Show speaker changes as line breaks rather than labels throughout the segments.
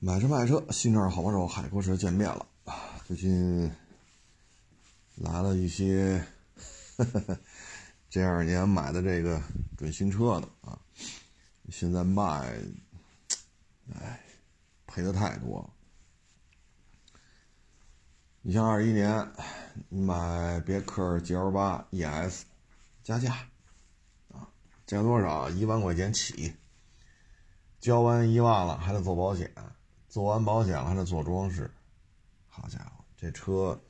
买车卖车，新车好帮手，海阔车见面了啊！最近来了一些 这二年买的这个准新车的啊，现在卖，哎，赔的太多了。你像二一年，你买别克 GL 八 ES 加价啊，加多少？一万块钱起，交完一万了还得做保险。做完保险了还得做装饰，好家伙，这车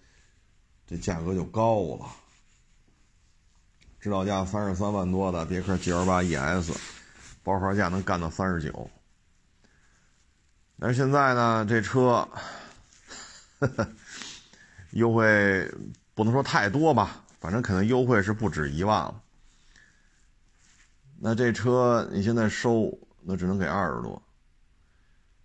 这价格就高了。指导价三十三万多的别克 GL 八 ES，包牌价能干到三十九。但是现在呢，这车 优惠不能说太多吧，反正肯定优惠是不止一万了。那这车你现在收，那只能给二十多。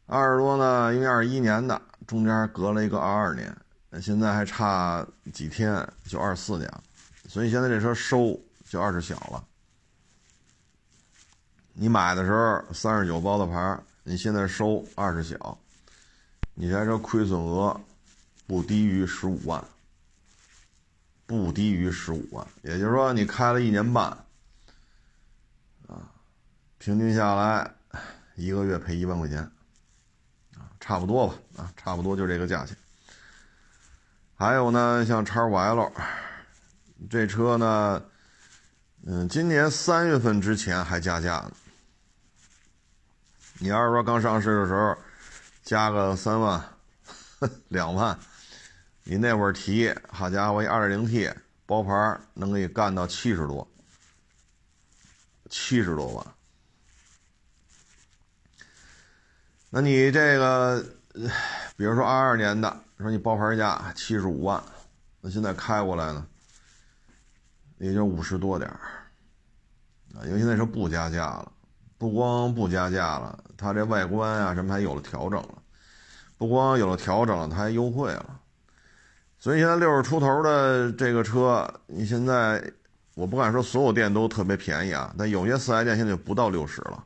二十多呢，因为二一年的，中间隔了一个二二年，现在还差几天就二四年了，所以现在这车收就二十小了。你买的时候三十九包的牌，你现在收二十小，你这车亏损额不低于十五万，不低于十五万，也就是说你开了一年半，啊，平均下来一个月赔一万块钱。差不多吧，啊，差不多就这个价钱。还有呢，像叉五 L，这车呢，嗯，今年三月份之前还加价呢。你要是说刚上市的时候加个三万、两万，你那会儿提，好家伙，一二点零 T 包牌能给你干到七十多，七十多万。那你这个，比如说二二年的，说你包牌价七十五万，那现在开过来呢，也就五十多点儿，啊，因为现在是不加价了，不光不加价了，它这外观啊什么还有了调整了，不光有了调整了，它还优惠了，所以现在六十出头的这个车，你现在我不敢说所有店都特别便宜啊，但有些四 S 店现在就不到六十了。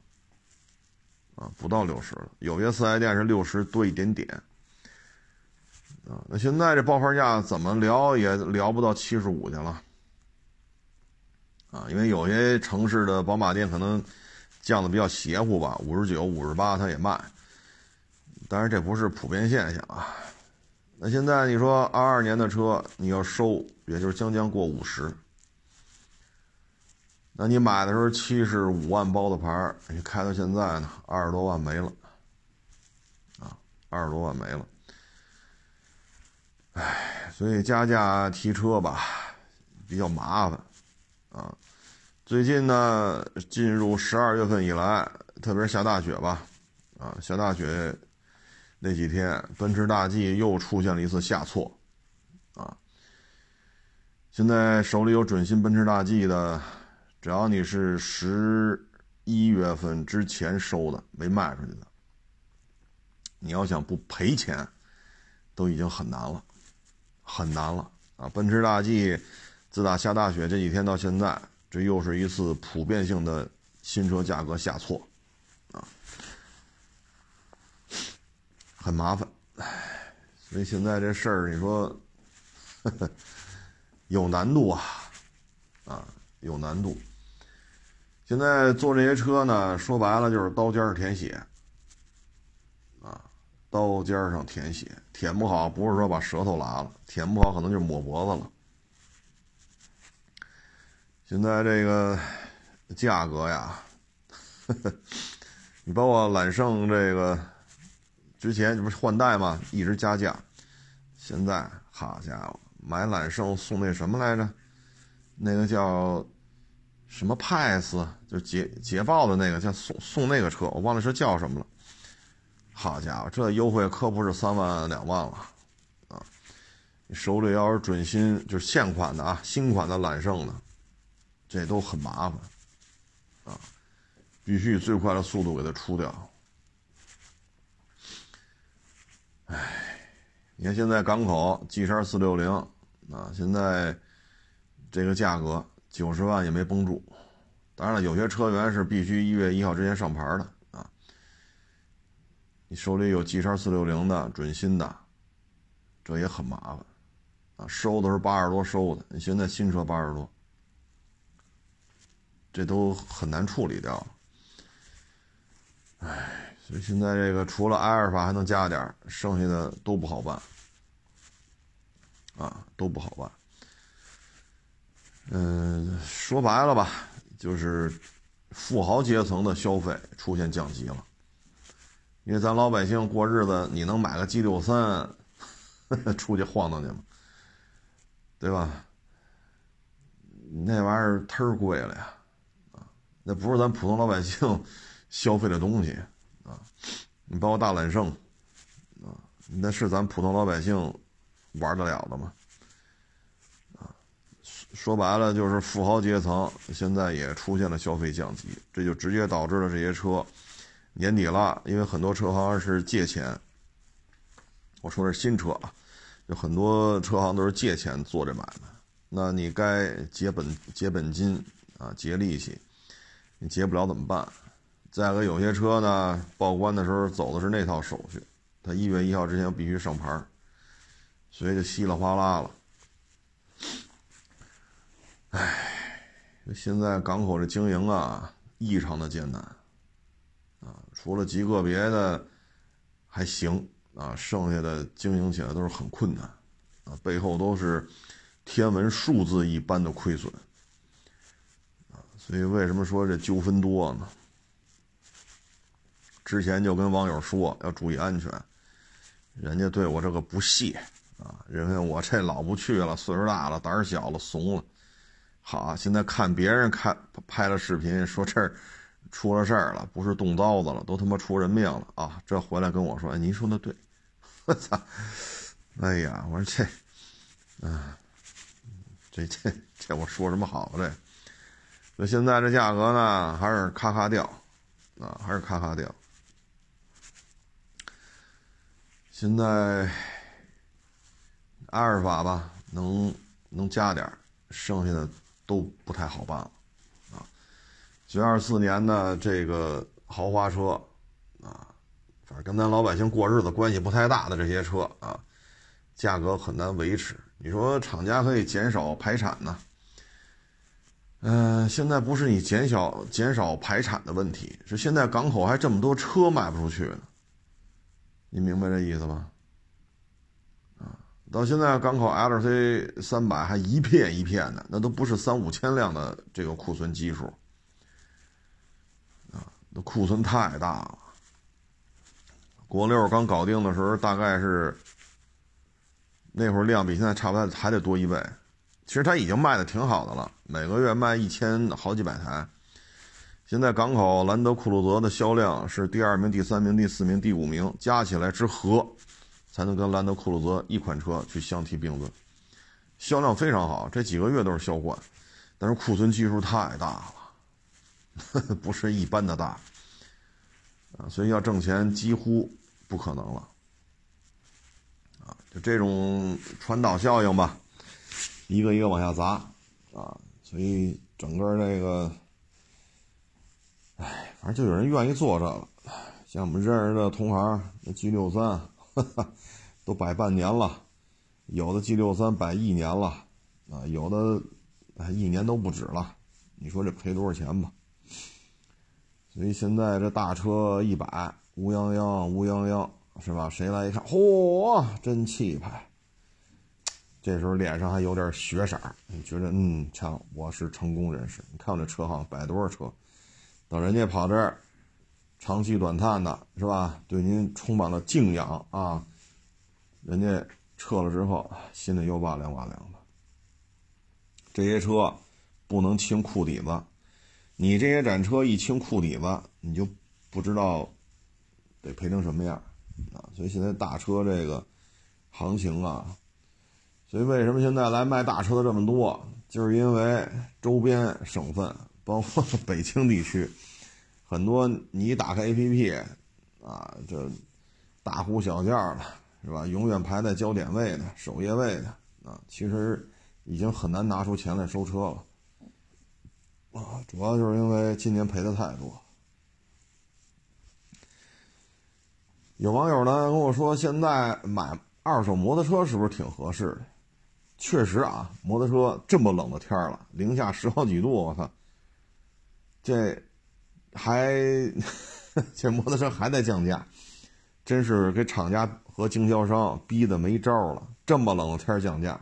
啊，不到六十了，有些四 S 店是六十多一点点。啊，那现在这报牌价怎么聊也聊不到七十五去了。啊，因为有些城市的宝马店可能降的比较邪乎吧，五十九、五十八它也卖。但是这不是普遍现象啊。那现在你说二二年的车你要收，也就是将将过五十。那你买的时候七十五万包的牌你开到现在呢，二十多万没了，啊，二十多万没了，唉，所以加价提车吧，比较麻烦，啊，最近呢，进入十二月份以来，特别是下大雪吧，啊，下大雪那几天，奔驰大 G 又出现了一次下挫，啊，现在手里有准新奔驰大 G 的。只要你是十一月份之前收的没卖出去的，你要想不赔钱，都已经很难了，很难了啊！奔驰大 G 自打下大雪这几天到现在，这又是一次普遍性的新车价格下挫，啊，很麻烦，唉，所以现在这事儿你说 有难度啊，啊，有难度。现在做这些车呢，说白了就是刀尖上舔血，啊，刀尖上舔血，舔不好不是说把舌头拉了，舔不好可能就抹脖子了。现在这个价格呀，呵 呵你包括揽胜这个，之前这不是换代嘛，一直加价，现在好家伙，买揽胜送那什么来着？那个叫。什么派斯，就捷捷豹的那个，叫送送那个车，我忘了是叫什么了。好家伙，这优惠可不是三万两万了啊！你手里要是准新，就是现款的啊，新款的揽胜的，这都很麻烦啊，必须以最快的速度给它出掉。哎，你看现在港口 G 叉四六零啊，现在这个价格。九十万也没绷住，当然了，有些车源是必须一月一号之前上牌的啊。你手里有 G 叉四六零的准新的，这也很麻烦啊。收的是八十多收的，你现在新车八十多，这都很难处理掉。哎，所以现在这个除了埃尔法还能加点，剩下的都不好办啊，都不好办。嗯，说白了吧，就是富豪阶层的消费出现降级了。因为咱老百姓过日子，你能买个 G 六三 出去晃荡去吗？对吧？那玩意儿忒贵了呀，啊，那不是咱普通老百姓 消费的东西啊。你包括大揽胜，啊，那是咱普通老百姓玩得了的吗？说白了就是富豪阶层现在也出现了消费降级，这就直接导致了这些车年底了，因为很多车行是借钱。我说的是新车啊，有很多车行都是借钱做这买卖，那你该结本结本金啊，结利息，你结不了怎么办？再个有些车呢，报关的时候走的是那套手续，他一月一号之前必须上牌，所以就稀里哗啦了。唉，现在港口的经营啊，异常的艰难，啊，除了极个别的还行啊，剩下的经营起来都是很困难，啊，背后都是天文数字一般的亏损，啊，所以为什么说这纠纷多呢？之前就跟网友说要注意安全，人家对我这个不屑啊，认为我这老不去了，岁数大了，胆儿小了，怂了。好啊，现在看别人看拍了视频，说这儿出了事儿了，不是动刀子了，都他妈出人命了啊！这回来跟我说，哎，您说的对，我操！哎呀，我说这，啊，这这这我说什么好这？那现在这价格呢，还是咔咔掉，啊，还是咔咔掉。现在阿尔法吧，能能加点剩下的。都不太好办了，啊，九二四年的这个豪华车，啊，反正跟咱老百姓过日子关系不太大的这些车啊，价格很难维持。你说厂家可以减少排产呢？嗯，现在不是你减少减少排产的问题，是现在港口还这么多车卖不出去呢。你明白这意思吗？到现在，港口 L C 三百还一片一片的，那都不是三五千辆的这个库存基数啊，那库存太大了。国六刚搞定的时候，大概是那会儿量比现在差不多还得多一倍。其实它已经卖的挺好的了，每个月卖一千好几百台。现在港口兰德酷路泽的销量是第二名、第三名、第四名、第五名，加起来之和。才能跟兰德酷路泽一款车去相提并论，销量非常好，这几个月都是销冠，但是库存基数太大了，不是一般的大，啊，所以要挣钱几乎不可能了，啊，就这种传导效应吧，一个一个往下砸，啊，所以整个这个，哎，反正就有人愿意做这个，像我们认识的同行，那 G 六三。哈 哈都摆半年了，有的 G 六三摆一年了，啊，有的一年都不止了。你说这赔多少钱吧？所以现在这大车一摆，乌泱泱，乌泱泱，是吧？谁来一看，嚯，真气派！这时候脸上还有点血色，你觉得，嗯，瞧，我是成功人士。你看我这车行摆多少车，等人家跑这儿。长期短叹的是吧？对您充满了敬仰啊！人家撤了之后，心里又哇凉哇凉的。这些车不能清库底子，你这些展车一清库底子，你就不知道得赔成什么样啊！所以现在大车这个行情啊，所以为什么现在来卖大车的这么多，就是因为周边省份，包括 北京地区。很多你一打开 APP，啊，这大呼小叫的，是吧？永远排在焦点位的、首页位的，啊，其实已经很难拿出钱来收车了，啊，主要就是因为今年赔的太多。有网友呢跟我说，现在买二手摩托车是不是挺合适的？确实啊，摩托车这么冷的天了，零下十好几度，我操，这还 这摩托车还在降价，真是给厂家和经销商逼得没招了。这么冷的天降价，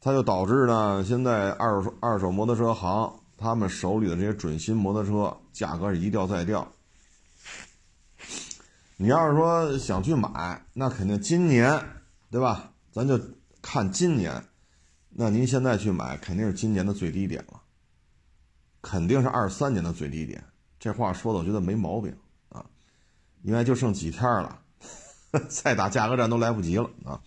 它就导致呢，现在二手二手摩托车行他们手里的这些准新摩托车价格是一掉再掉。你要是说想去买，那肯定今年，对吧？咱就。看今年，那您现在去买肯定是今年的最低点了，肯定是二三年的最低点。这话说的我觉得没毛病，因为就剩几天了，再打价格战都来不及了啊。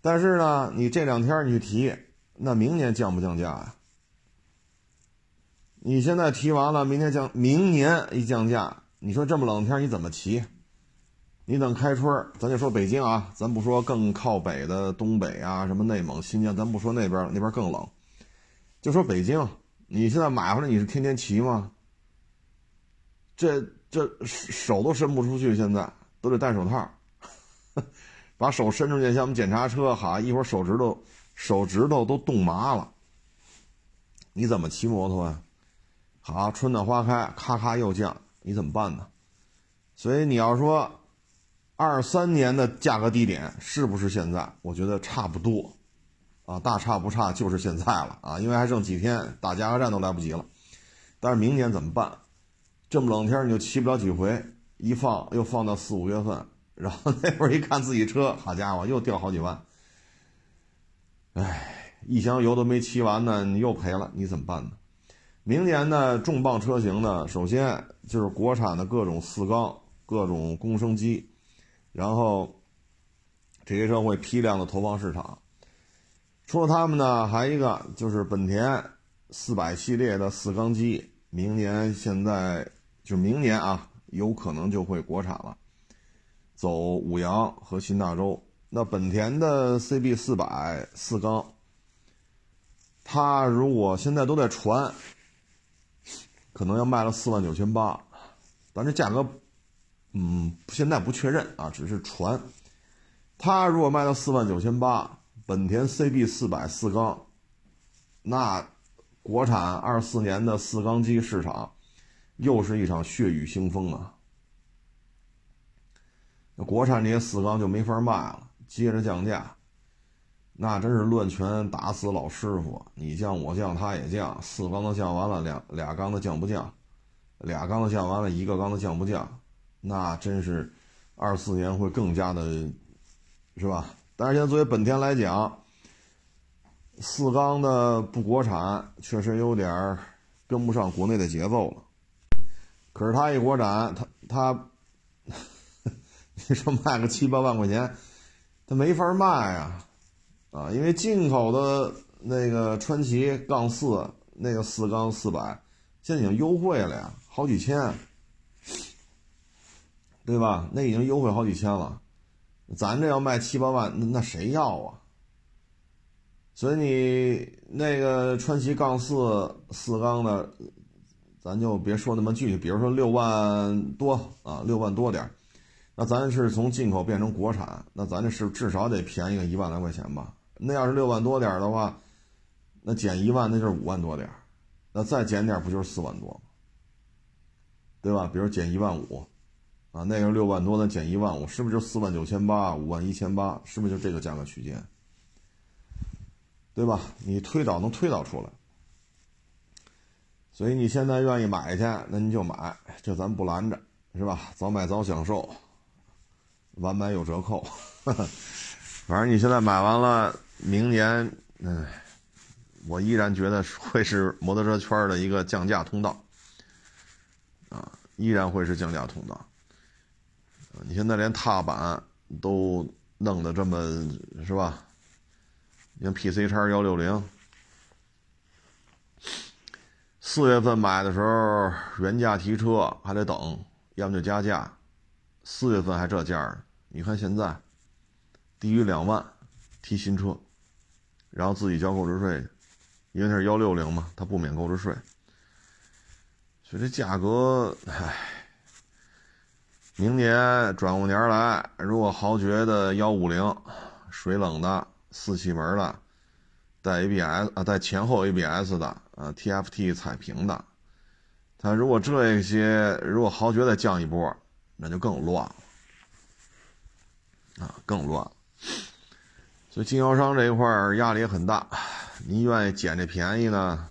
但是呢，你这两天你去提，那明年降不降价呀？你现在提完了，明天降，明年一降价，你说这么冷天你怎么骑？你等开春咱就说北京啊，咱不说更靠北的东北啊，什么内蒙、新疆，咱不说那边，那边更冷。就说北京，你现在买回来你是天天骑吗？这这手都伸不出去，现在都得戴手套，把手伸出去像我们检查车，哈，一会儿手指头手指头都冻麻了。你怎么骑摩托啊？好，春暖花开，咔咔又降，你怎么办呢？所以你要说。二三年的价格低点是不是现在？我觉得差不多，啊，大差不差就是现在了啊，因为还剩几天打价格战都来不及了。但是明年怎么办？这么冷天你就骑不了几回，一放又放到四五月份，然后那会儿一看自己车，好家伙，又掉好几万。哎，一箱油都没骑完呢，你又赔了，你怎么办呢？明年的重磅车型呢，首先就是国产的各种四缸、各种公升机。然后，这些车会批量的投放市场。除了他们呢，还一个就是本田四百系列的四缸机，明年现在就明年啊，有可能就会国产了，走五羊和新大洲。那本田的 CB 四百四缸，它如果现在都在传，可能要卖了四万九千八，但这价格。嗯，现在不确认啊，只是传。它如果卖到四万九千八，本田 CB 四百四缸，那国产二四年的四缸机市场又是一场血雨腥风啊！那国产这些四缸就没法卖了，接着降价，那真是乱拳打死老师傅。你降我降，他也降，四缸的降完了，两俩缸的降不降？俩缸的降完了，一个缸的降不降？那真是，二四年会更加的，是吧？但是现在作为本田来讲，四缸的不国产，确实有点跟不上国内的节奏了。可是它一国产，它它，你说卖个七八万块钱，它没法卖啊，啊，因为进口的那个川崎杠四那个四缸四百，现在已经优惠了呀，好几千。对吧？那已经优惠好几千了，咱这要卖七八万，那那谁要啊？所以你那个川崎杠四四缸的，咱就别说那么具体，比如说六万多啊，六万多点那咱是从进口变成国产，那咱这是至少得便宜个一万来块钱吧？那要是六万多点的话，那减一万那就是五万多点那再减点不就是四万多吗？对吧？比如减一万五。啊，那个六万多，的减一万五，是不是就四万九千八、五万一千八？是不是就这个价格区间？对吧？你推导能推导出来。所以你现在愿意买去，那你就买，这咱不拦着，是吧？早买早享受，晚买有折扣。反正你现在买完了，明年，嗯，我依然觉得会是摩托车圈的一个降价通道，啊，依然会是降价通道。你现在连踏板都弄得这么是吧？你像 PC 叉幺六零，四月份买的时候原价提车还得等，要么就加价。四月份还这价儿，你看现在低于两万提新车，然后自己交购置税，因为它是幺六零嘛，它不免购置税，所以这价格唉。明年转过年来，如果豪爵的幺五零水冷的四气门的带 ABS 啊带前后 ABS 的啊 TFT 彩屏的，它如果这些如果豪爵再降一波，那就更乱了啊，更乱了。所以经销商这一块压力也很大。您愿意捡这便宜呢？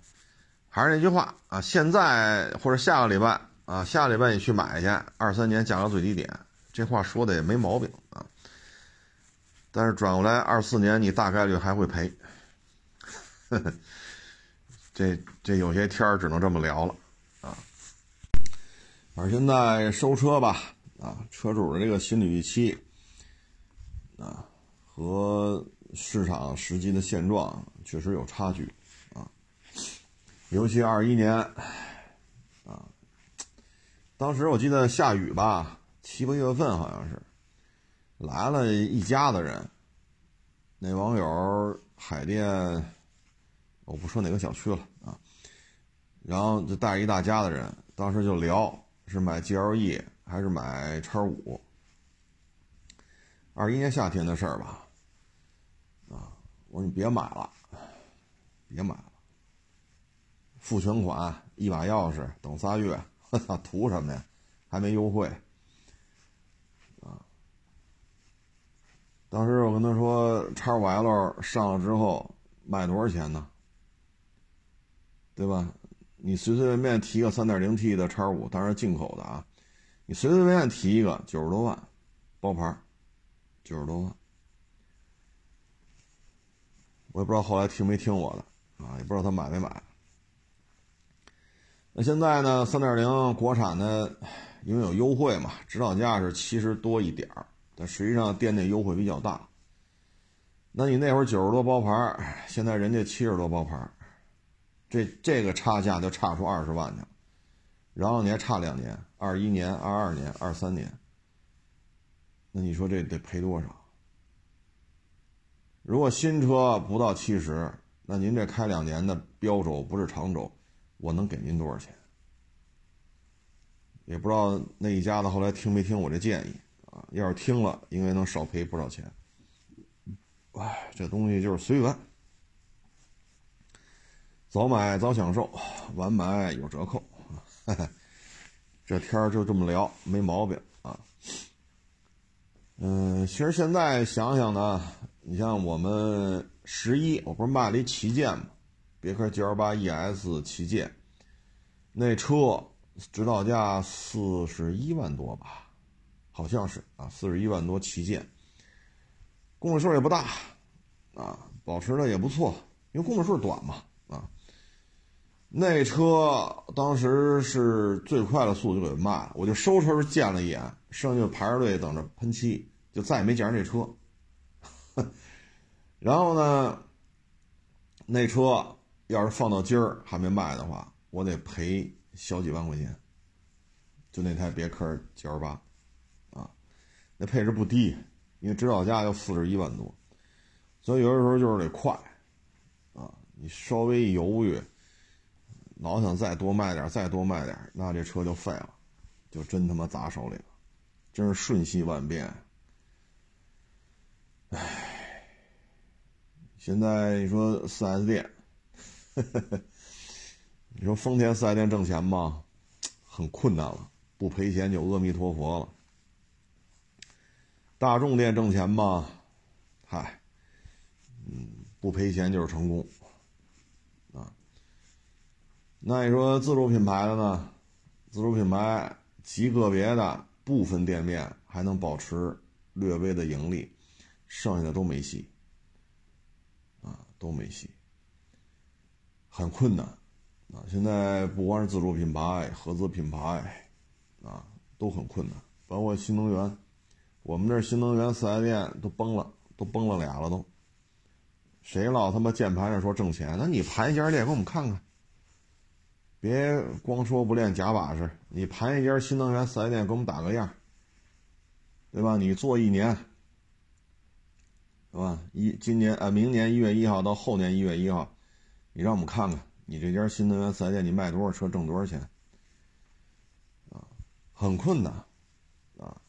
还是那句话啊，现在或者下个礼拜啊，下个礼拜你去买去，二三年价格最低点，这话说的也没毛病啊。但是转过来二四年你大概率还会赔，呵 呵这这有些天儿只能这么聊了啊。而现在收车吧啊，车主的这个心理预期啊和市场实际的现状确实有差距。啊尤其二一年，啊，当时我记得下雨吧，七八月份好像是，来了一家子人。那网友海淀，我不说哪个小区了啊，然后就带着一大家子人，当时就聊是买 GLE 还是买叉五。二一年夏天的事儿吧，啊，我说你别买了，别买了。付全款，一把钥匙，等仨月，我操，图什么呀？还没优惠，啊！当时我跟他说，叉五 L 上了之后卖多少钱呢？对吧？你随随便便提个三点零 T 的叉五，当然进口的啊，你随随便便提一个九十多万，包牌，九十多万，我也不知道后来听没听我的啊，也不知道他买没买。那现在呢？三点零国产的，因为有优惠嘛，指导价是七十多一点，但实际上店内优惠比较大。那你那会儿九十多包牌，现在人家七十多包牌，这这个差价就差出二十万去了。然后你还差两年，二一年、二二年、二三年，那你说这得赔多少？如果新车不到七十，那您这开两年的标轴不是长轴。我能给您多少钱？也不知道那一家子后来听没听我这建议啊？要是听了，应该能少赔不少钱。哎，这东西就是随缘，早买早享受，晚买有折扣。这天儿就这么聊，没毛病啊。嗯，其实现在想想呢，你像我们十一，我不是卖了一旗舰吗？别克 GL 八 ES 旗舰，那车指导价四十一万多吧，好像是啊，四十一万多旗舰，公里数也不大，啊，保持的也不错，因为公里数短嘛，那车当时是最快的速度就给卖了，我就收车时见了一眼，剩下就排着队等着喷漆，就再也没见着这车。然后呢，那车。要是放到今儿还没卖的话，我得赔小几万块钱。就那台别克 GL 八，啊，那配置不低，因为指导价要四十一万多，所以有的时候就是得快，啊，你稍微一犹豫，老想再多卖点，再多卖点，那这车就废了，就真他妈砸手里了，真是瞬息万变。唉，现在你说四 S 店。你说丰田四 S 店挣钱吗？很困难了，不赔钱就阿弥陀佛了。大众店挣钱吗？嗨，嗯，不赔钱就是成功。那你说自主品牌的呢？自主品牌极个别的部分店面还能保持略微的盈利，剩下的都没戏啊，都没戏。很困难，啊，现在不光是自主品牌、合资品牌，啊，都很困难。包括新能源，我们这新能源四 S 店都崩了，都崩了俩了都。谁老他妈键盘上说挣钱？那你盘一家店给我们看看，别光说不练假把式。你盘一家新能源四 S 店给我们打个样，对吧？你做一年，是吧？一今年啊，明年一月一号到后年一月一号。你让我们看看，你这家新能源四 S 店，你卖多少车，挣多少钱？啊，很困难，啊，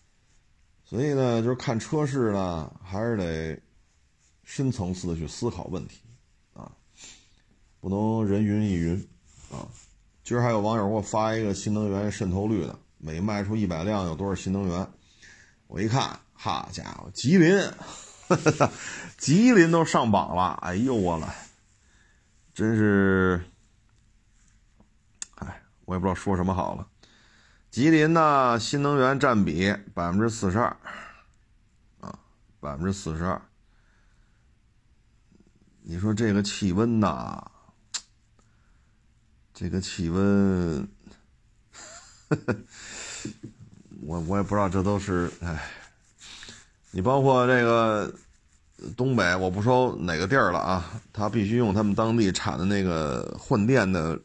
所以呢，就是看车市呢，还是得深层次的去思考问题啊，不能人云亦云啊。今儿还有网友给我发一个新能源渗透率的，每卖出一百辆有多少新能源？我一看，好家伙，吉林，吉林都上榜了！哎呦我了，真是，哎，我也不知道说什么好了。吉林呢，新能源占比百分之四十二，啊，百分之四十二。你说这个气温呐，这个气温，我我也不知道这都是哎，你包括这个东北，我不说哪个地儿了啊，他必须用他们当地产的那个换电的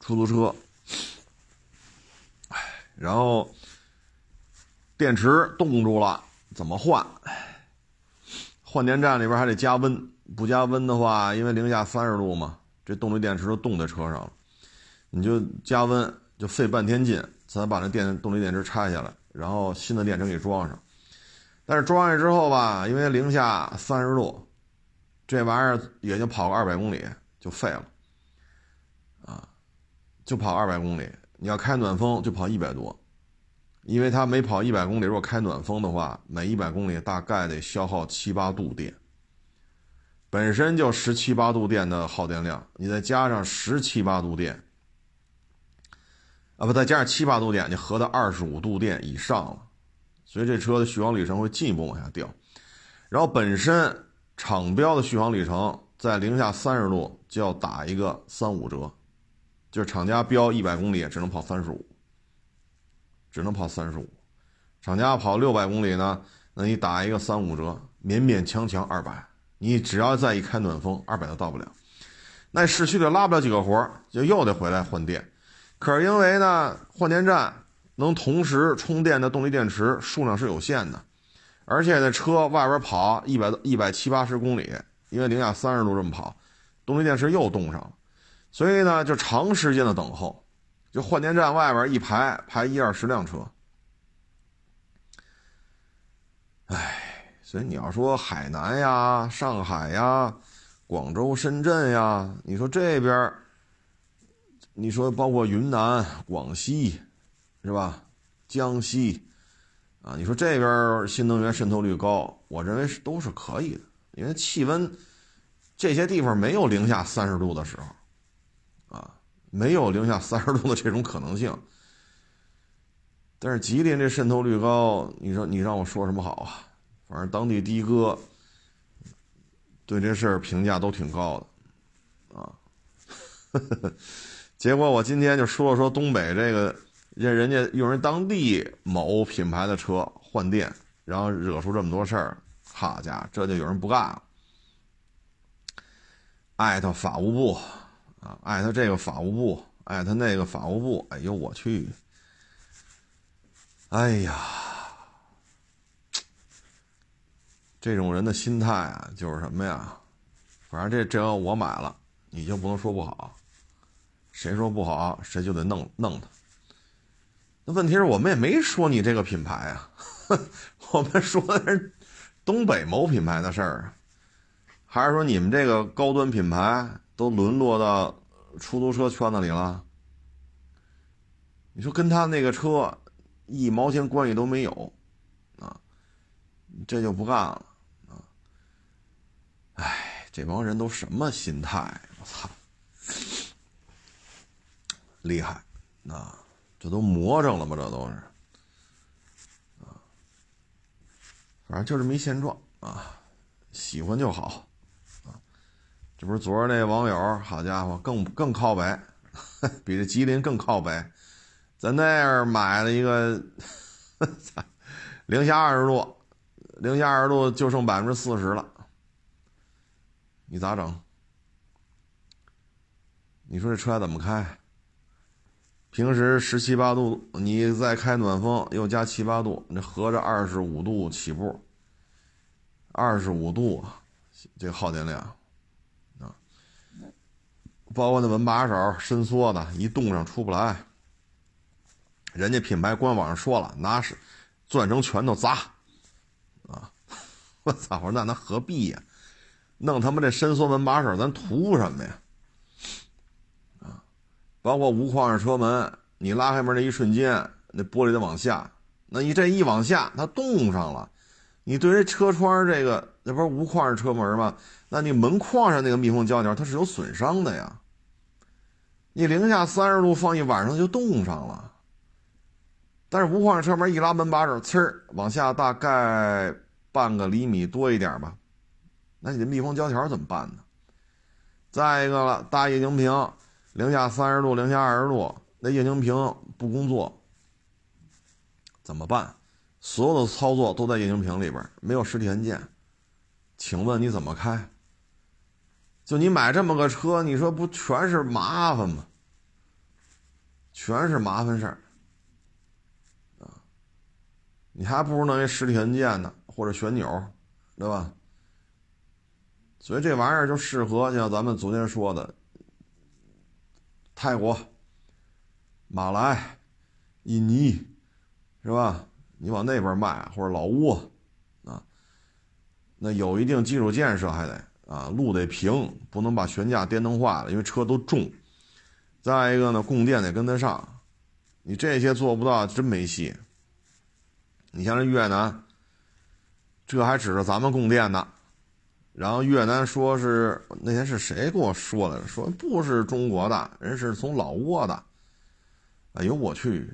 出租车。然后电池冻住了，怎么换？换电站里边还得加温，不加温的话，因为零下三十度嘛，这动力电池都冻在车上了。你就加温，就费半天劲才把那电动力电池拆下来，然后新的电池给装上。但是装上之后吧，因为零下三十度，这玩意儿也就跑个二百公里就废了，啊，就跑二百公里。你要开暖风就跑一百多，因为它每跑一百公里，如果开暖风的话，每一百公里大概得消耗七八度电。本身就十七八度电的耗电量，你再加上十七八度电，啊不，再加上七八度电，你合到二十五度电以上了，所以这车的续航里程会进一步往下掉。然后本身厂标的续航里程在零下三十度就要打一个三五折。就是厂家标一百公里只能跑三十五，只能跑三十五。厂家跑六百公里呢，那你打一个三五折，勉勉强强二百。你只要再一开暖风，二百都到不了。那市区里拉不了几个活就又得回来换电。可是因为呢，换电站能同时充电的动力电池数量是有限的，而且那车外边跑一百一百七八十公里，因为零下三十度这么跑，动力电池又冻上了。所以呢，就长时间的等候，就换电站外边一排排一二十辆车，哎，所以你要说海南呀、上海呀、广州、深圳呀，你说这边，你说包括云南、广西，是吧？江西，啊，你说这边新能源渗透率高，我认为是都是可以的，因为气温这些地方没有零下三十度的时候。啊，没有零下三十度的这种可能性。但是吉林这渗透率高，你说你让我说什么好啊？反正当地的哥对这事儿评价都挺高的，啊。结果我今天就说了说东北这个，人人家用人当地某品牌的车换电，然后惹出这么多事儿，好家伙，这就有人不干了，艾特法务部。啊，艾特这个法务部，艾特那个法务部，哎呦我去！哎呀，这种人的心态啊，就是什么呀？反正这这要我买了，你就不能说不好。谁说不好，谁就得弄弄他。那问题是我们也没说你这个品牌啊，我们说的是东北某品牌的事儿啊，还是说你们这个高端品牌？都沦落到出租车圈子里了，你说跟他那个车一毛钱关系都没有啊，这就不干了啊！哎，这帮人都什么心态？我操，厉害啊！这都魔怔了吧？这都是啊，反正就这么一现状啊，喜欢就好。啊这不是昨儿那网友，好家伙，更更靠北，比这吉林更靠北，在那儿买了一个，零下二十度，零下二十度就剩百分之四十了，你咋整？你说这车怎么开？平时十七八度，你再开暖风又加七八度，那合着二十五度起步，二十五度，这耗电量啊。包括那门把手伸缩的，一冻上出不来。人家品牌官网上说了，拿是攥成拳头砸啊，我操！我说那那何必呀？弄他妈这伸缩门把手，咱图什么呀？包括无框式车门，你拉开门那一瞬间，那玻璃得往下，那你这一往下，它冻上了。你对这车窗这个，那不是无框式车门吗？那你门框上那个密封胶条，它是有损伤的呀。你零下三十度放一晚上就冻上了。但是无框式车门一拉门把手，呲儿往下大概半个厘米多一点吧。那你的密封胶条怎么办呢？再一个了，大液晶屏，零下三十度、零下二十度，那液晶屏不工作怎么办？所有的操作都在液晶屏里边，没有实体按键，请问你怎么开？就你买这么个车，你说不全是麻烦吗？全是麻烦事儿啊！你还不如弄一实体按键呢，或者旋钮，对吧？所以这玩意儿就适合像咱们昨天说的，泰国、马来、印尼，是吧？你往那边卖，或者老挝，啊，那有一定基础建设还得啊，路得平，不能把悬架电动化了，因为车都重。再一个呢，供电得跟得上，你这些做不到，真没戏。你像这越南，这还指着咱们供电呢。然后越南说是那天是谁跟我说来着？说不是中国的人，是从老挝的。哎呦我去！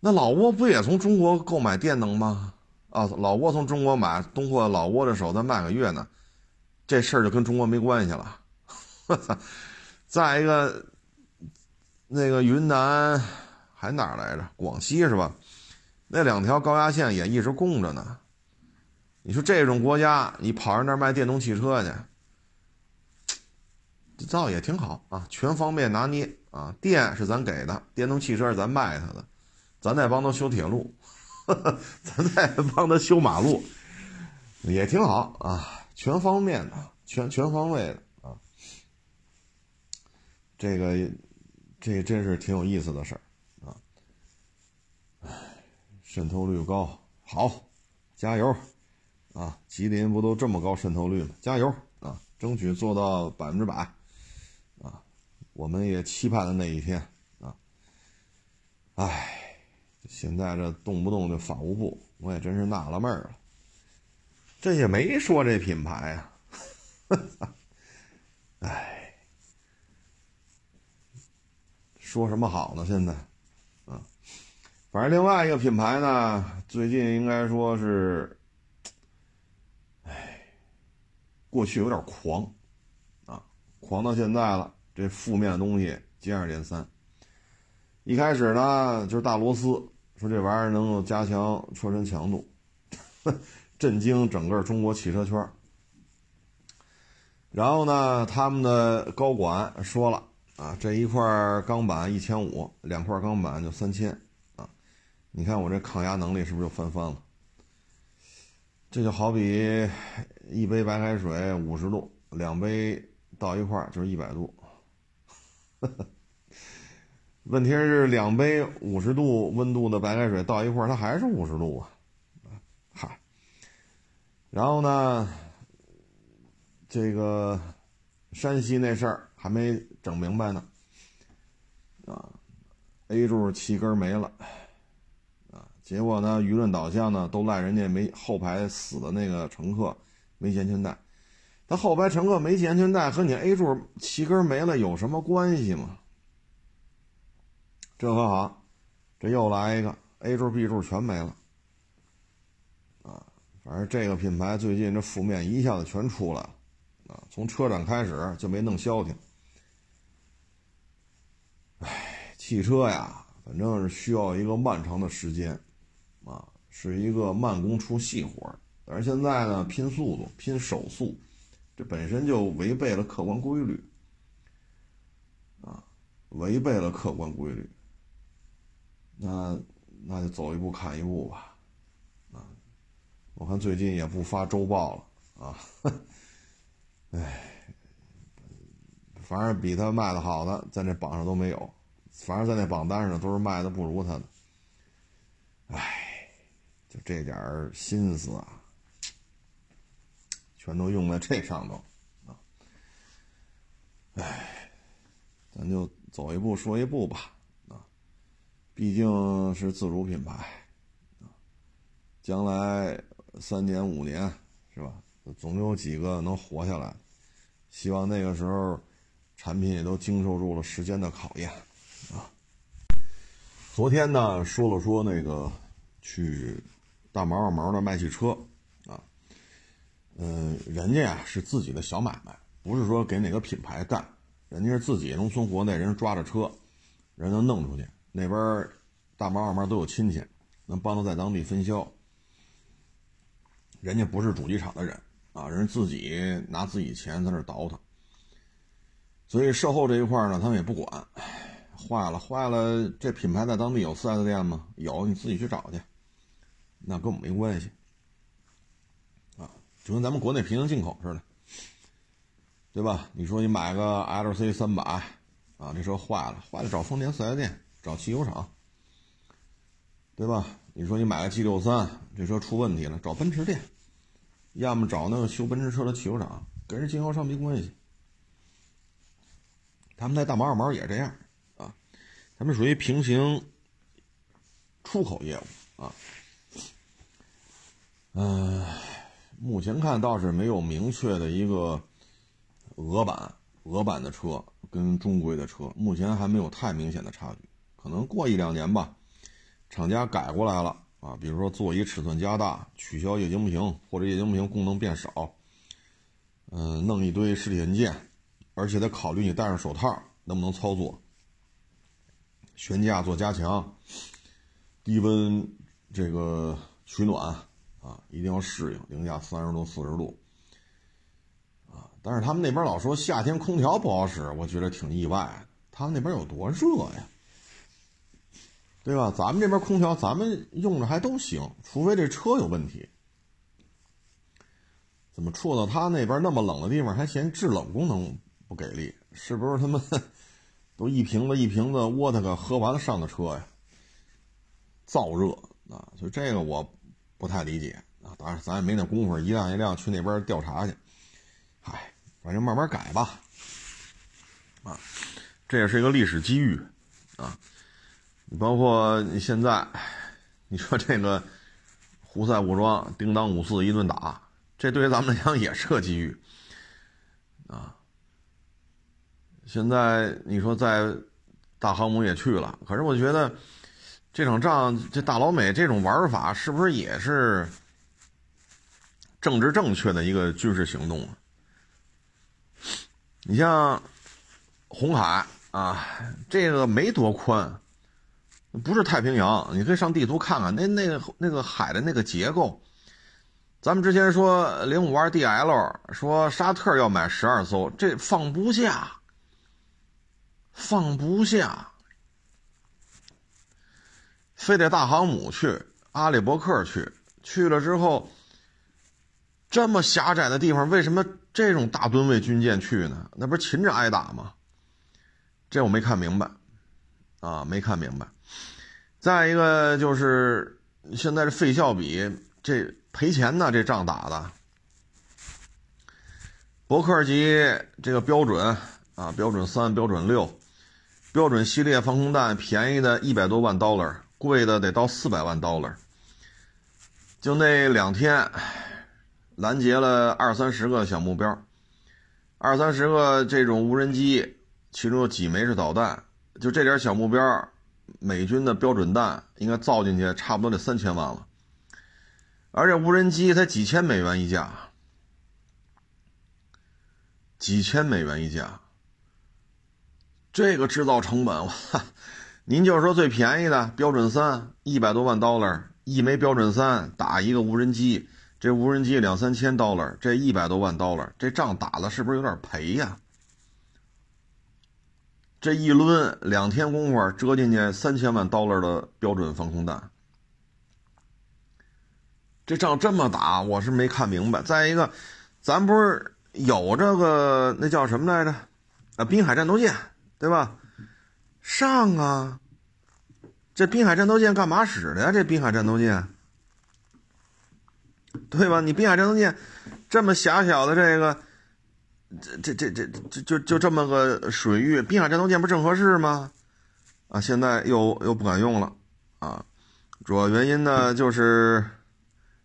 那老挝不也从中国购买电能吗？啊，老挝从中国买，通过老挝的手再卖给越南，这事儿就跟中国没关系了。我操！再一个，那个云南还哪儿来着？广西是吧？那两条高压线也一直供着呢。你说这种国家，你跑人那卖电动汽车去，这造也挺好啊，全方面拿捏啊。电是咱给的，电动汽车是咱卖他的，咱再帮他修铁路，咱再帮他修马路，也挺好啊，全方面的，全全方位的啊。这个，这真是挺有意思的事儿啊。渗透率高，好，加油。啊，吉林不都这么高渗透率吗？加油啊，争取做到百分之百啊！我们也期盼的那一天啊！哎，现在这动不动就法务部，我也真是纳了闷了。这也没说这品牌呀，哎，说什么好呢？现在啊，反正另外一个品牌呢，最近应该说是。过去有点狂，啊，狂到现在了。这负面的东西接二连三。一开始呢，就是大螺丝，说这玩意儿能够加强车身强度，震惊整个中国汽车圈。然后呢，他们的高管说了，啊，这一块钢板一千五，两块钢板就三千，啊，你看我这抗压能力是不是就翻番了？这就好比。一杯白开水五十度，两杯倒一块就是一百度。问题是两杯五十度温度的白开水倒一块它还是五十度啊！嗨，然后呢，这个山西那事儿还没整明白呢。啊，A 柱气根没了，结果呢，舆论导向呢都赖人家没后排死的那个乘客。没系安全带，他后排乘客没系安全带，和你 A 柱气根没了有什么关系吗？这可好，这又来一个 A 柱 B 柱全没了，啊，反正这个品牌最近这负面一下子全出来了，啊，从车展开始就没弄消停。哎，汽车呀，反正是需要一个漫长的时间，啊，是一个慢工出细活但是现在呢，拼速度、拼手速，这本身就违背了客观规律，啊，违背了客观规律。那那就走一步看一步吧，啊，我看最近也不发周报了啊，哎，反正比他卖的好的在那榜上都没有，反正在那榜单上都是卖的不如他的，哎，就这点心思啊。全都用在这上头啊。哎，咱就走一步说一步吧啊，毕竟是自主品牌啊，将来三年五年是吧，总有几个能活下来。希望那个时候产品也都经受住了时间的考验啊。昨天呢，说了说那个去大毛二毛的卖汽车啊，嗯，人家呀是自己的小买卖，不是说给哪个品牌干，人家是自己农村国内人抓着车，人能弄出去，那边大毛二毛都有亲戚，能帮他在当地分销，人家不是主机厂的人啊，人自己拿自己钱在那倒腾，所以售后这一块呢，他们也不管。坏了，坏了！这品牌在当地有 4S 店吗？有，你自己去找去。那跟我们没关系啊，就跟咱们国内平行进口似的，对吧？你说你买个 LC 三百啊，这车坏了，坏了找丰田 4S 店，找汽修厂，对吧？你说你买个 G 六三，这车出问题了，找奔驰店，要么找那个修奔驰车的汽修厂，跟人经销商没关系。他们在大毛二毛也这样。啊他们属于平行出口业务啊，嗯，目前看倒是没有明确的一个俄版俄版的车跟中规的车，目前还没有太明显的差距，可能过一两年吧，厂家改过来了啊，比如说座椅尺寸加大，取消液晶屏或者液晶屏功能变少，嗯，弄一堆实体按键，而且得考虑你戴上手套能不能操作。悬架做加强，低温这个取暖啊，一定要适应零下三十度、四十度啊。但是他们那边老说夏天空调不好使，我觉得挺意外。他们那边有多热呀？对吧？咱们这边空调咱们用着还都行，除非这车有问题。怎么触到他那边那么冷的地方还嫌制冷功能不给力？是不是他们？都一瓶子一瓶子沃特克喝完了上的车呀，燥热啊，所以这个我不太理解啊。当然咱也没那功夫，一辆一辆去那边调查去。嗨，反正慢慢改吧。啊，这也是一个历史机遇啊。你包括你现在，你说这个胡塞武装叮当五四一顿打，这对于咱们来讲也是个机遇啊。现在你说在大航母也去了，可是我觉得这场仗，这大老美这种玩法是不是也是政治正确的一个军事行动啊？你像红海啊，这个没多宽，不是太平洋，你可以上地图看看，那那个那个海的那个结构。咱们之前说零五二 DL，说沙特要买十二艘，这放不下。放不下，非得大航母去，阿里伯克去，去了之后，这么狭窄的地方，为什么这种大吨位军舰去呢？那不是擒着挨打吗？这我没看明白，啊，没看明白。再一个就是现在这费效比，这赔钱呢，这仗打的。伯克级这个标准啊，标准三，标准六。标准系列防空弹便宜的一百多万 dollar，贵的得到四百万 dollar。就那两天，拦截了二三十个小目标，二三十个这种无人机，其中有几枚是导弹。就这点小目标，美军的标准弹应该造进去差不多得三千万了。而且无人机才几千美元一架，几千美元一架。这个制造成本，您就说最便宜的标准三，一百多万 dollar 一枚标准三打一个无人机，这无人机两三千 dollar，这一百多万 dollar，这仗打了是不是有点赔呀？这一抡两天功夫折进去三千万 dollar 的标准防空弹，这仗这么打，我是没看明白。再一个，咱不是有这个那叫什么来着？啊，滨海战斗舰。对吧？上啊！这滨海战斗舰干嘛使的呀？这滨海战斗舰，对吧？你滨海战斗舰这么狭小的这个，这这这这这就就这么个水域，滨海战斗舰不正合适吗？啊，现在又又不敢用了啊，主要原因呢就是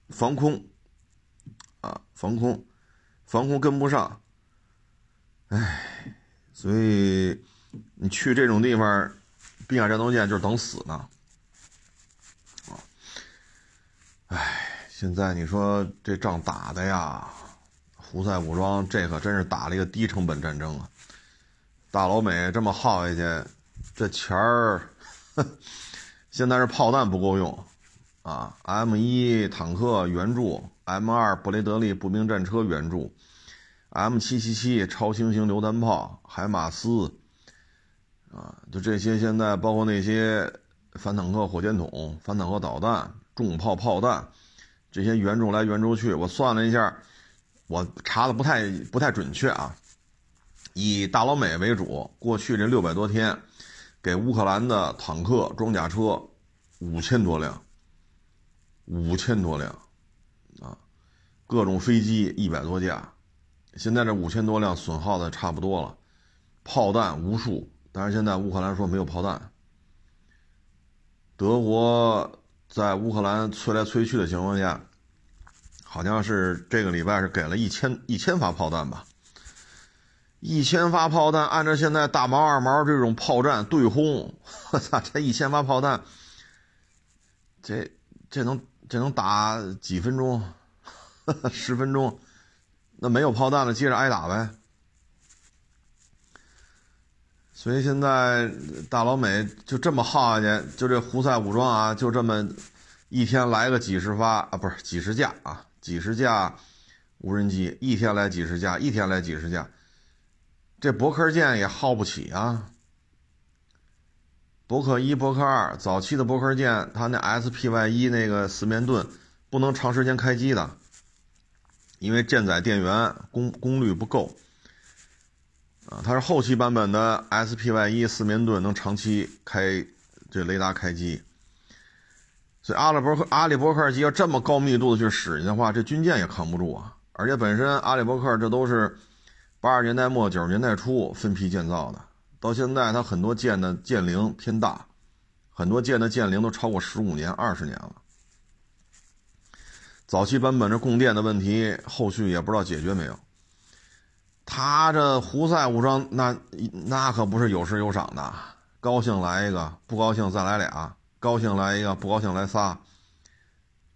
防空啊，防空，防空跟不上，哎，所以你去这种地方，滨海战斗舰就是等死呢，啊，哎，现在你说这仗打的呀，胡塞武装这可真是打了一个低成本战争啊，大老美这么耗下去。这钱儿，现在是炮弹不够用，啊，M 一坦克援助，M 二布雷德利步兵战车援助，M 七七七超轻型榴弹炮，海马斯，啊，就这些，现在包括那些反坦克火箭筒、反坦克导弹、重炮炮弹，这些援助来援助去，我算了一下，我查的不太不太准确啊，以大老美为主，过去这六百多天。给乌克兰的坦克、装甲车五千多辆，五千多辆，啊，各种飞机一百多架，现在这五千多辆损耗的差不多了，炮弹无数，但是现在乌克兰说没有炮弹。德国在乌克兰催来催去的情况下，好像是这个礼拜是给了一千一千发炮弹吧。一千发炮弹，按照现在大毛二毛这种炮战对轰，我操，这一千发炮弹，这这能这能打几分钟？十分钟？那没有炮弹了，接着挨打呗。所以现在大老美就这么耗下去，就这胡塞武装啊，就这么一天来个几十发啊，不是几十架啊，几十架无人机，一天来几十架，一天来几十架。这伯克舰也耗不起啊！伯克一、伯克二，早期的伯克舰，它那 SPY 一那个四面盾不能长时间开机的，因为舰载电源功功率不够啊。它是后期版本的 SPY 一四面盾能长期开这雷达开机，所以阿拉伯克阿里伯克机要这么高密度的去使的话，这军舰也扛不住啊！而且本身阿里伯克这都是。八十年代末九十年代初分批建造的，到现在它很多舰的舰龄偏大，很多舰的舰龄都超过十五年、二十年了。早期版本这供电的问题，后续也不知道解决没有。他这胡塞武装那那可不是有时有赏的，高兴来一个，不高兴再来俩，高兴来一个，不高兴来仨。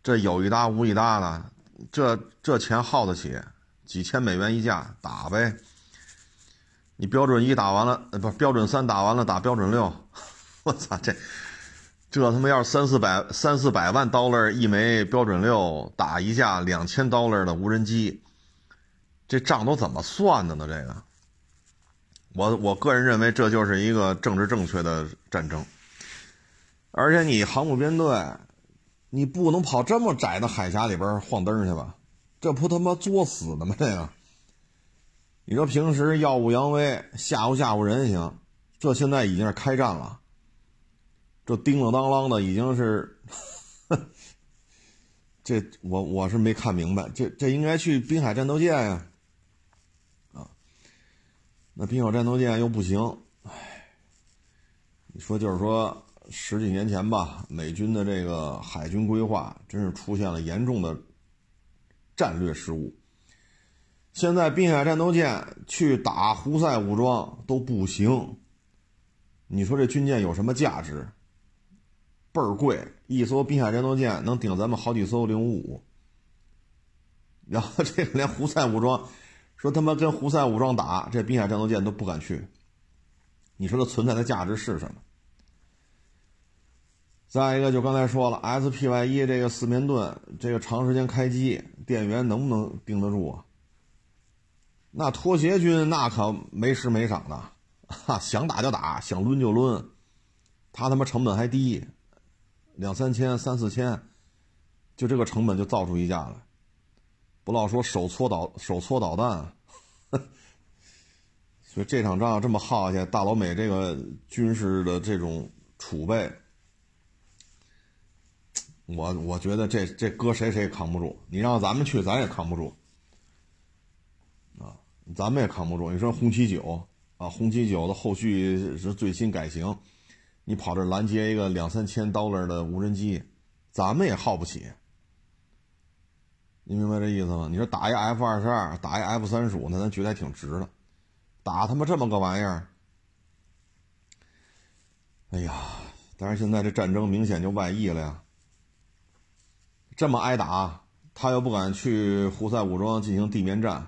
这有一搭无一搭的，这这钱耗得起。几千美元一架，打呗。你标准一打完了，不，标准三打完了，打标准六。我操，这这他妈要是三四百三四百万 dollar 一枚标准六，打一架两千 dollar 的无人机，这账都怎么算的呢？这个，我我个人认为这就是一个政治正确的战争。而且你航母编队，你不能跑这么窄的海峡里边晃灯去吧？这不他妈作死的吗？这个，你说平时耀武扬威吓唬吓唬人行，这现在已经是开战了。这叮了当啷的已经是，这我我是没看明白，这这应该去滨海战斗舰呀，那滨海战斗舰又不行，唉，你说就是说十几年前吧，美军的这个海军规划真是出现了严重的。战略失误。现在滨海战斗舰去打胡塞武装都不行。你说这军舰有什么价值？倍儿贵，一艘滨海战斗舰能顶咱们好几艘零五五。然后这个连胡塞武装说他妈跟胡塞武装打，这滨海战斗舰都不敢去。你说它存在的价值是什么？再一个，就刚才说了，SPY 一这个四面盾，这个长时间开机，电源能不能顶得住啊？那拖鞋军那可没时没晌的，哈，想打就打，想抡就抡，他他妈成本还低，两三千、三四千，就这个成本就造出一架来，不老说手搓导手搓导弹，所以这场仗这么耗下去，大老美这个军事的这种储备。我我觉得这这搁谁谁也扛不住，你让咱们去咱也扛不住啊，咱们也扛不住。你说红旗九啊，红旗九的后续是最新改型，你跑这拦截一个两三千 dollar 的无人机，咱们也耗不起。你明白这意思吗？你说打一 F 二十二，打一 F 三十五，那咱觉得还挺值的。打他妈这么个玩意儿，哎呀！但是现在这战争明显就外溢了呀。这么挨打，他又不敢去胡塞武装进行地面战，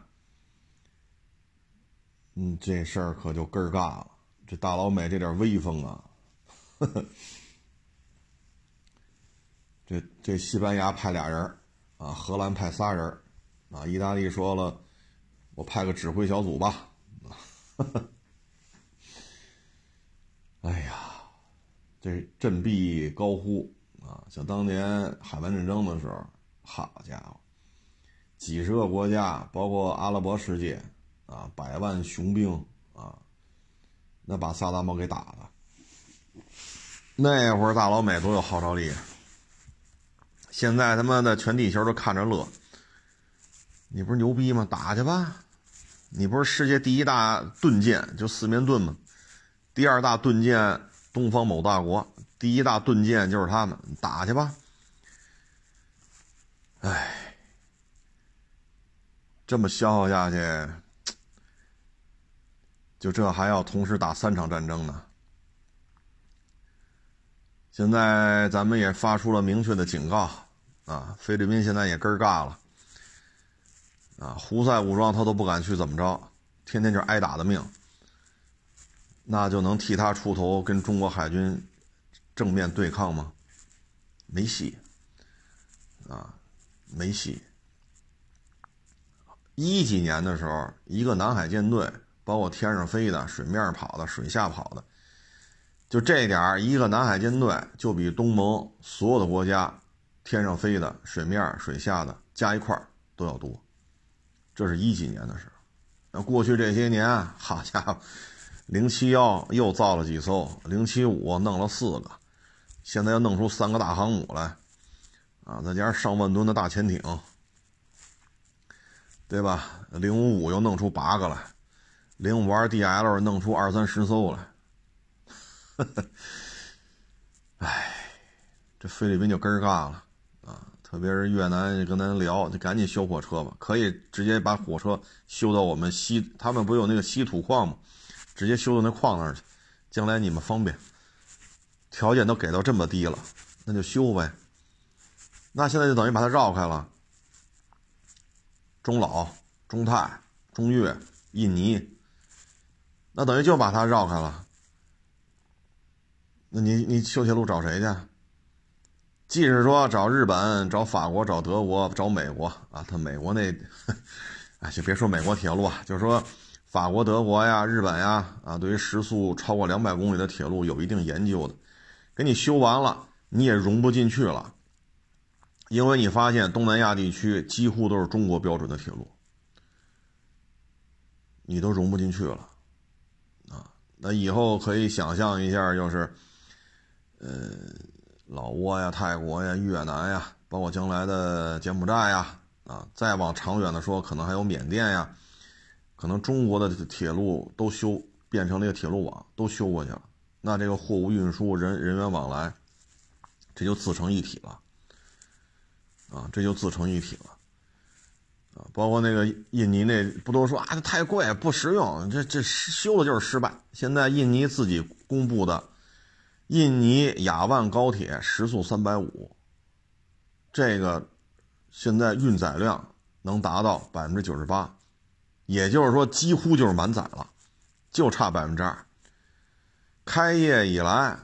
嗯，这事儿可就根儿尬了。这大老美这点威风啊，呵呵。这这西班牙派俩人啊，荷兰派仨人啊，意大利说了，我派个指挥小组吧。哎呀，这振臂高呼啊！想当年海湾战争的时候，好家伙，几十个国家，包括阿拉伯世界啊，百万雄兵啊，那把萨达姆给打了。那会儿大老美多有号召力，啊现在他妈的全地球都看着乐。你不是牛逼吗？打去吧！你不是世界第一大盾舰就四面盾吗？第二大盾舰东方某大国，第一大盾舰就是他们，打去吧。哎，这么消耗下去，就这还要同时打三场战争呢。现在咱们也发出了明确的警告啊，菲律宾现在也根儿尬了。啊，胡塞武装他都不敢去怎么着，天天就挨打的命，那就能替他出头跟中国海军正面对抗吗？没戏，啊，没戏。一几年的时候，一个南海舰队，包括天上飞的、水面跑的、水下跑的，就这点儿，一个南海舰队就比东盟所有的国家天上飞的、水面、水下的加一块儿都要多。这是一几年的事候，那过去这些年，好家伙，零七幺又造了几艘，零七五弄了四个，现在又弄出三个大航母来，啊，再加上上万吨的大潜艇，对吧？零五五又弄出八个来，零五二 DL 弄出二三十艘来，呵呵，哎，这菲律宾就根儿尬了。特别是越南跟咱聊，就赶紧修火车吧，可以直接把火车修到我们西，他们不有那个稀土矿吗？直接修到那矿那儿去，将来你们方便。条件都给到这么低了，那就修呗。那现在就等于把它绕开了。中老、中泰、中越、印尼，那等于就把它绕开了。那你你修铁路找谁去？即使说找日本、找法国、找德国、找美国啊，他美国那，哎，就别说美国铁路啊，就是说法国、德国呀、日本呀，啊，对于时速超过两百公里的铁路有一定研究的，给你修完了，你也融不进去了，因为你发现东南亚地区几乎都是中国标准的铁路，你都融不进去了，啊，那以后可以想象一下，就是，呃。老挝呀、泰国呀、越南呀，包括将来的柬埔寨呀，啊，再往长远的说，可能还有缅甸呀，可能中国的铁路都修变成了一个铁路网，都修过去了。那这个货物运输、人人员往来，这就自成一体了，啊，这就自成一体了，啊，包括那个印尼那不都说啊，太贵不实用，这这修了就是失败。现在印尼自己公布的。印尼雅万高铁时速三百五，这个现在运载量能达到百分之九十八，也就是说几乎就是满载了，就差百分之二。开业以来，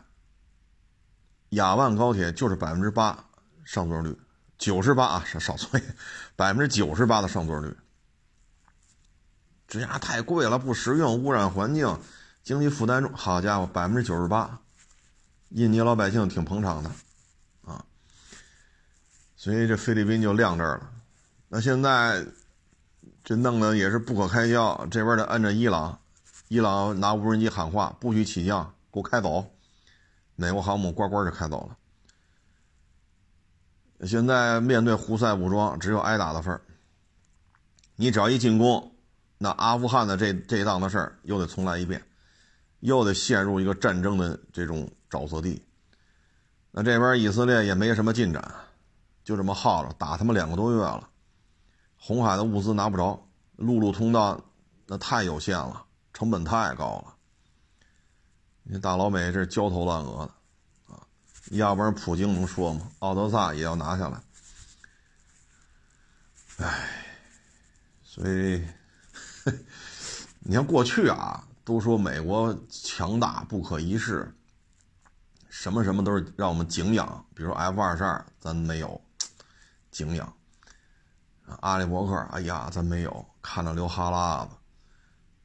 雅万高铁就是百分之八上座率，九十八啊，少少错，百分之九十八的上座率。这家太贵了，不实用，污染环境，经济负担重。好家伙，百分之九十八。印尼老百姓挺捧场的，啊，所以这菲律宾就晾这儿了。那现在这弄的也是不可开交，这边的摁着伊朗，伊朗拿无人机喊话，不许起降，给我开走。美国航母呱呱就开走了。现在面对胡塞武装，只有挨打的份儿。你只要一进攻，那阿富汗的这这档子事儿又得重来一遍，又得陷入一个战争的这种沼泽地。那这边以色列也没什么进展，就这么耗着，打他妈两个多月了，红海的物资拿不着，陆路通道那太有限了，成本太高了。你大老美这焦头烂额的啊，要不然普京能说吗？奥德萨也要拿下来。唉，所以，你像过去啊，都说美国强大不可一世，什么什么都是让我们敬仰。比如 F 二十二，咱没有敬仰；阿里伯克，哎呀，咱没有，看着流哈喇子。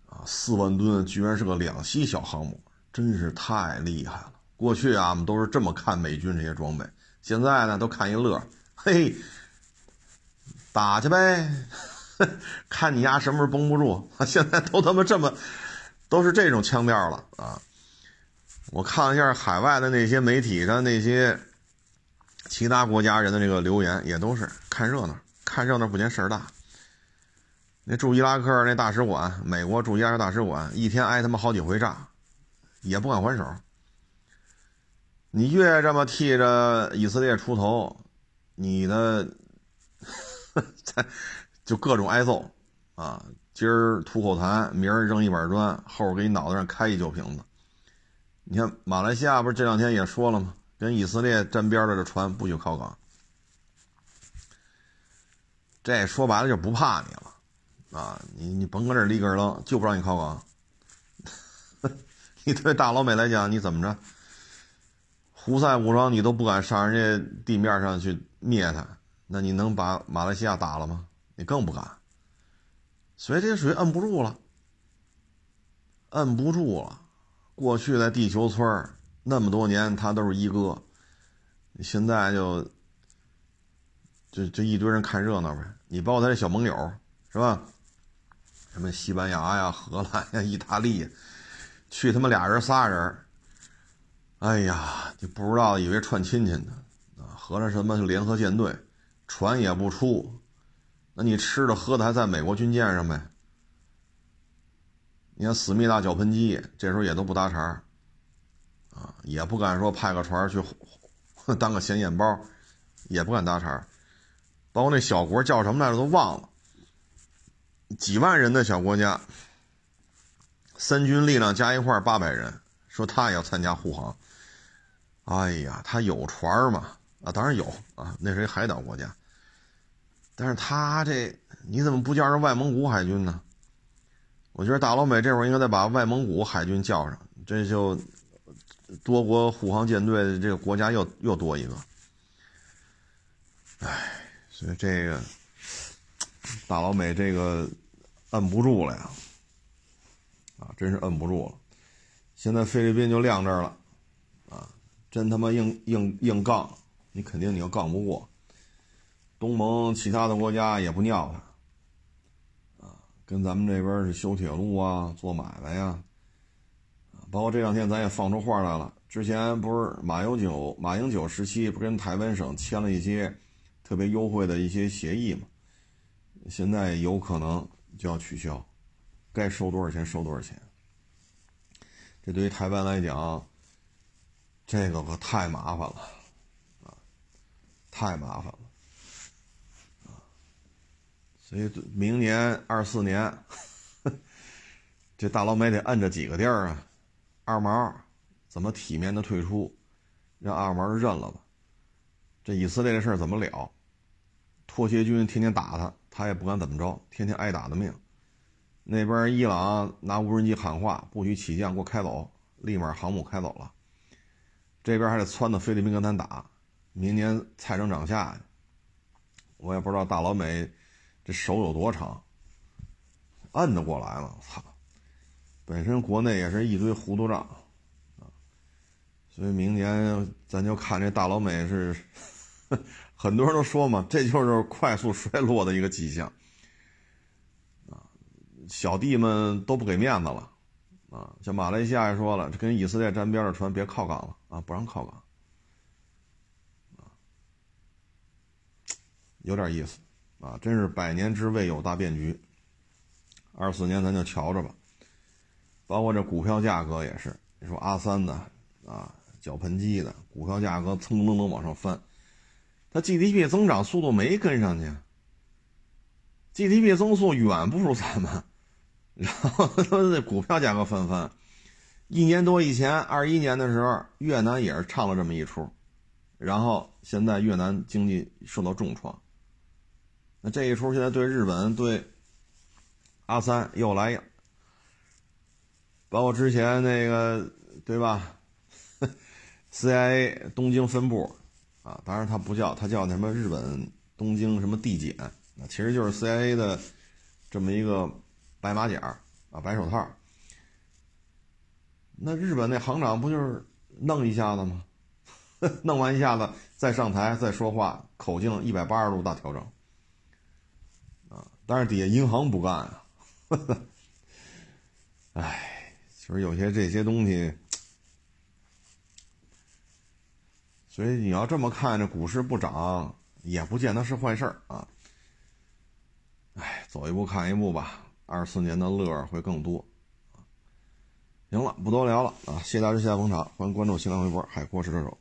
啊，四万吨居然是个两栖小航母，真是太厉害了。过去啊，我们都是这么看美军这些装备，现在呢，都看一乐，嘿。打去呗，看你丫什么时候绷不住。现在都他妈这么，都是这种腔调了啊！我看了一下海外的那些媒体上那些其他国家人的这个留言，也都是看热闹，看热闹不嫌事儿大。那驻伊拉克那大使馆，美国驻伊拉克大使馆，一天挨他妈好几回炸，也不敢还手。你越这么替着以色列出头，你的。在就各种挨揍啊！今儿吐口痰，明儿扔一板砖，后儿给你脑袋上开一酒瓶子。你看马来西亚不是这两天也说了吗？跟以色列沾边的这船不许靠港。这说白了就不怕你了啊！你你甭搁这立根楞，就不让你靠港。你对大老美来讲，你怎么着？胡塞武装你都不敢上人家地面上去灭他。那你能把马来西亚打了吗？你更不敢，所以这属于摁不住了，摁不住了。过去在地球村那么多年，他都是一哥，现在就就就一堆人看热闹呗。你包括他这小盟友是吧？什么西班牙呀、荷兰呀、意大利，去他妈俩人仨人，哎呀，你不知道以为串亲戚呢啊，合着什么联合舰队。船也不出，那你吃的喝的还在美国军舰上呗？你看思密达脚喷机这时候也都不搭茬啊，也不敢说派个船去 当个显眼包，也不敢搭茬包括那小国叫什么来着都忘了，几万人的小国家，三军力量加一块八百人，说他也要参加护航。哎呀，他有船吗？啊，当然有啊，那是一海岛国家。但是他这你怎么不叫人外蒙古海军呢？我觉得大老美这会儿应该再把外蒙古海军叫上，这就多国护航舰队的这个国家又又多一个。唉，所以这个大老美这个摁不住了呀，啊，真是摁不住了。现在菲律宾就晾这儿了，啊，真他妈硬硬硬杠，你肯定你要杠不过。东盟其他的国家也不尿他，跟咱们这边是修铁路啊，做买卖呀，包括这两天咱也放出话来了。之前不是马英九马英九时期，不跟台湾省签了一些特别优惠的一些协议吗？现在有可能就要取消，该收多少钱收多少钱。这对于台湾来讲，这个可太麻烦了，啊，太麻烦了。所以明年二四年，这大老美得摁着几个地儿啊？二毛怎么体面的退出，让二毛认了吧？这以色列的事怎么了？妥协军天天打他，他也不敢怎么着，天天挨打的命。那边伊朗拿无人机喊话，不许起降，给我开走，立马航母开走了。这边还得窜到菲律宾跟咱打，明年菜成涨价。我也不知道大老美。这手有多长？摁得过来吗？操！本身国内也是一堆糊涂账啊，所以明年咱就看这大老美是，很多人都说嘛，这就是快速衰落的一个迹象啊。小弟们都不给面子了啊，像马来西亚也说了，跟以色列沾边的船别靠港了啊，不让靠港，有点意思。啊，真是百年之未有大变局。二四年咱就瞧着吧。包括这股票价格也是，你说阿三的啊，绞盆机的股票价格蹭蹭蹭往上翻，它 GDP 增长速度没跟上去，GDP 增速远不如咱们，然后这股票价格翻翻。一年多以前，二一年的时候，越南也是唱了这么一出，然后现在越南经济受到重创。那这一出现在对日本、对阿三又来了。包括之前那个，对吧？CIA 东京分部啊，当然它不叫，它叫那什么日本东京什么地检，那其实就是 CIA 的这么一个白马甲啊，白手套。那日本那行长不就是弄一下子吗？弄完一下子再上台再说话，口径一百八十度大调整！但是底下银行不干啊，哎。其实有些这些东西，所以你要这么看，这股市不涨也不见得是坏事儿啊。哎，走一步看一步吧，二四年的乐会更多。行了，不多聊了啊！谢谢大家谢谢捧场，欢迎关注新浪微博“海阔是车手”。